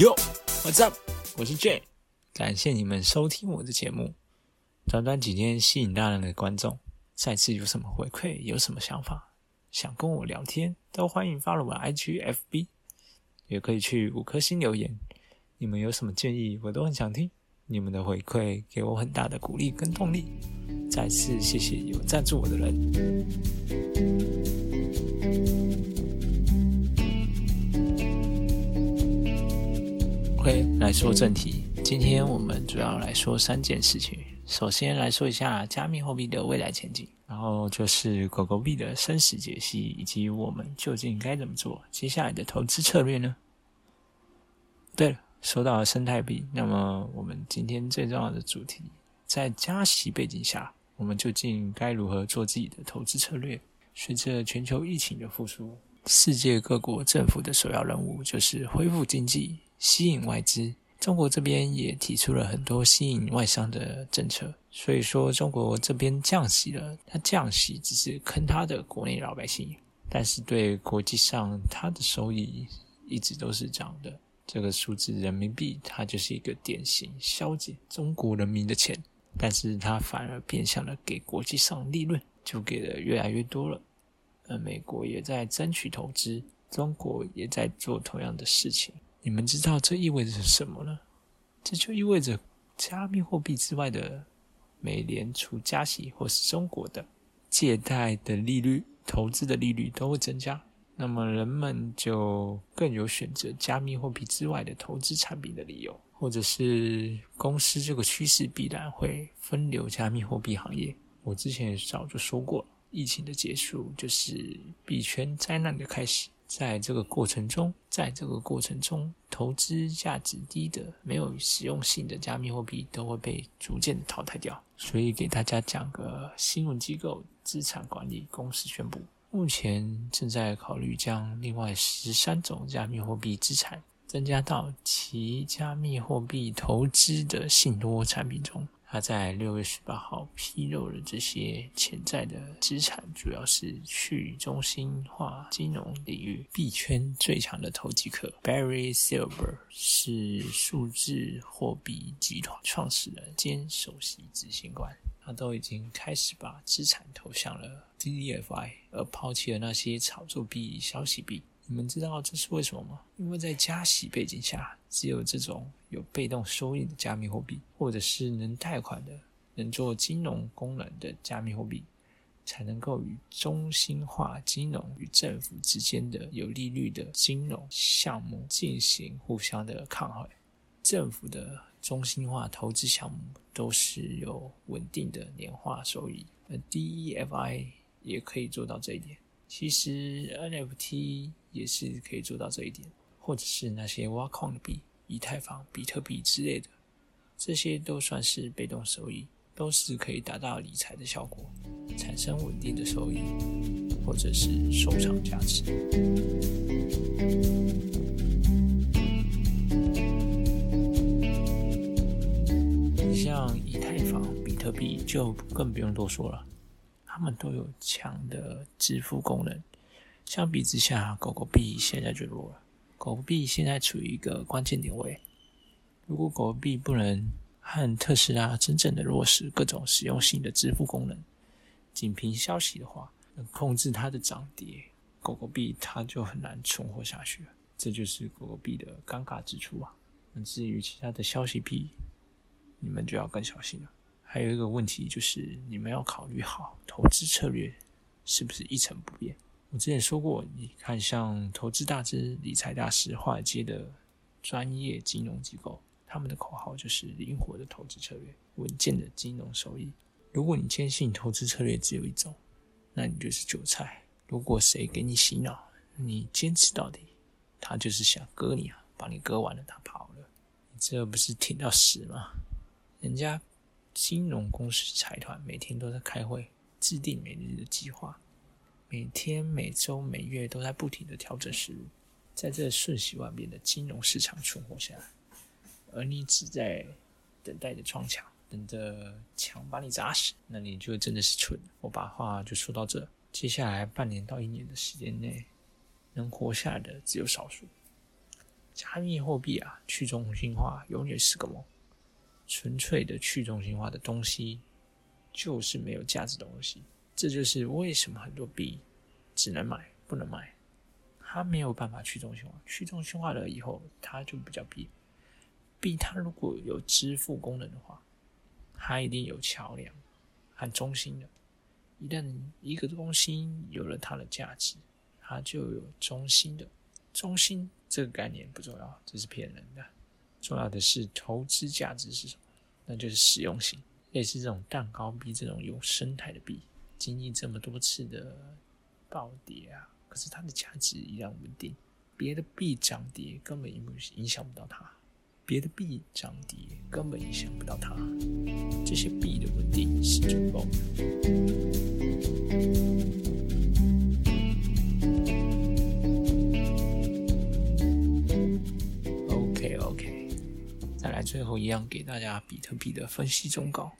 Yo，What's up？我是 J，感谢你们收听我的节目。短短几天吸引大量的观众，再次有什么回馈，有什么想法，想跟我聊天，都欢迎发了我 IGFB，也可以去五颗星留言。你们有什么建议，我都很想听。你们的回馈给我很大的鼓励跟动力。再次谢谢有赞助我的人。OK，来说正题。今天我们主要来说三件事情。首先来说一下加密货币的未来前景，然后就是狗狗币的生死解析，以及我们究竟该怎么做。接下来的投资策略呢？对了，说到生态币，那么我们今天最重要的主题，在加息背景下，我们究竟该如何做自己的投资策略？随着全球疫情的复苏，世界各国政府的首要任务就是恢复经济。吸引外资，中国这边也提出了很多吸引外商的政策。所以说，中国这边降息了，它降息只是坑它的国内老百姓，但是对国际上它的收益一直都是涨的。这个数字人民币，它就是一个典型消减中国人民的钱，但是它反而变相的给国际上利润，就给的越来越多了。而美国也在争取投资，中国也在做同样的事情。你们知道这意味着什么呢？这就意味着加密货币之外的美联储加息，或是中国的借贷的利率、投资的利率都会增加。那么人们就更有选择加密货币之外的投资产品的理由，或者是公司这个趋势必然会分流加密货币行业。我之前也早就说过，疫情的结束就是币圈灾难的开始。在这个过程中，在这个过程中，投资价值低的、没有实用性的加密货币都会被逐渐淘汰掉。所以，给大家讲个新闻机构资产管理公司宣布，目前正在考虑将另外十三种加密货币资产增加到其加密货币投资的信托产品中。他在六月十八号披露了这些潜在的资产，主要是去中心化金融领域币圈最强的投机客 Barry Silver 是数字货币集团创始人兼首席执行官，他都已经开始把资产投向了 DDFI，而抛弃了那些炒作币、消息币。你们知道这是为什么吗？因为在加息背景下，只有这种有被动收益的加密货币，或者是能贷款的、能做金融功能的加密货币，才能够与中心化金融与政府之间的有利率的金融项目进行互相的抗衡。政府的中心化投资项目都是有稳定的年化收益，而 DEFI 也可以做到这一点。其实 NFT 也是可以做到这一点，或者是那些挖矿的币、以太坊、比特币之类的，这些都算是被动收益，都是可以达到理财的效果，产生稳定的收益，或者是收藏价值。你像以太坊、比特币就更不用多说了。他们都有强的支付功能，相比之下，狗狗币现在就弱了。狗狗币现在处于一个关键点位，如果狗狗币不能和特斯拉真正的落实各种实用性的支付功能，仅凭消息的话，能控制它的涨跌，狗狗币它就很难存活下去了。这就是狗狗币的尴尬之处啊。那至于其他的消息币，你们就要更小心了。还有一个问题就是，你们要考虑好投资策略是不是一成不变。我之前说过，你看像投资大师、理财大师、华尔街的专业金融机构，他们的口号就是灵活的投资策略、稳健的金融收益。如果你坚信投资策略只有一种，那你就是韭菜。如果谁给你洗脑，你坚持到底，他就是想割你啊，把你割完了，他跑了，你这不是挺到死吗？人家。金融公司财团每天都在开会，制定每日的计划，每天、每周、每月都在不停的调整思路，在这瞬息万变的金融市场存活下来，而你只在等待着撞墙，等着墙把你砸死，那你就真的是蠢。我把话就说到这，接下来半年到一年的时间内，能活下来的只有少数。加密货币啊，去中心化永远是个梦。纯粹的去中心化的东西，就是没有价值的东西。这就是为什么很多币只能买不能卖。它没有办法去中心化，去中心化了以后，它就比较币。币它如果有支付功能的话，它一定有桥梁和中心的。一旦一个中心有了它的价值，它就有中心的。中心这个概念不重要，这是骗人的。重要的是投资价值是什么？那就是实用性。类似这种蛋糕币这种有生态的币，经历这么多次的暴跌啊，可是它的价值依然稳定。别的币涨跌根本影影响不到它，别的币涨跌根本影响不到它。这些币的稳定是足够的。最后一样给大家比特币的分析忠告，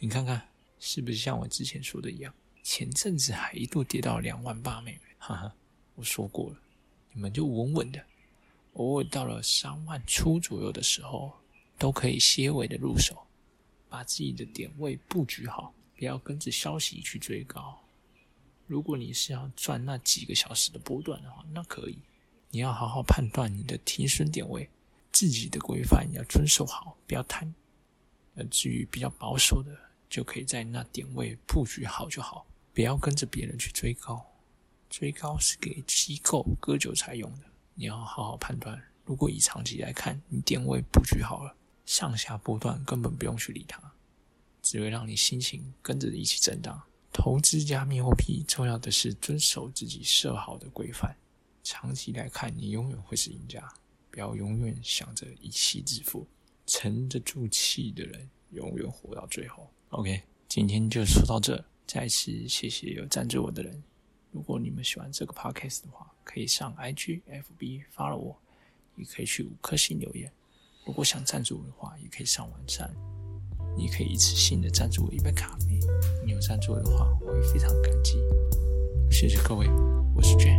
你看看是不是像我之前说的一样？前阵子还一度跌到两万八美元，哈哈，我说过了，你们就稳稳的，偶尔到了三万出左右的时候，都可以些微的入手，把自己的点位布局好，不要跟着消息去追高。如果你是要赚那几个小时的波段的话，那可以，你要好好判断你的停损点位。自己的规范要遵守好，不要贪。呃，至于比较保守的，就可以在那点位布局好就好，不要跟着别人去追高。追高是给机构割韭菜用的，你要好好判断。如果以长期来看，你点位布局好了，上下波段根本不用去理它，只会让你心情跟着一起震荡。投资加密货币，重要的是遵守自己设好的规范。长期来看，你永远会是赢家。不要永远想着一气致富，沉得住气的人永远活到最后。OK，今天就说到这，再次谢谢有赞助我的人。如果你们喜欢这个 Podcast 的话，可以上 IG、FB 发了我，也可以去五颗星留言。如果想赞助我的话，也可以上网站，你可以一次性的赞助我一杯咖啡。你有赞助我的话，我会非常感激。谢谢各位，我是 JAN。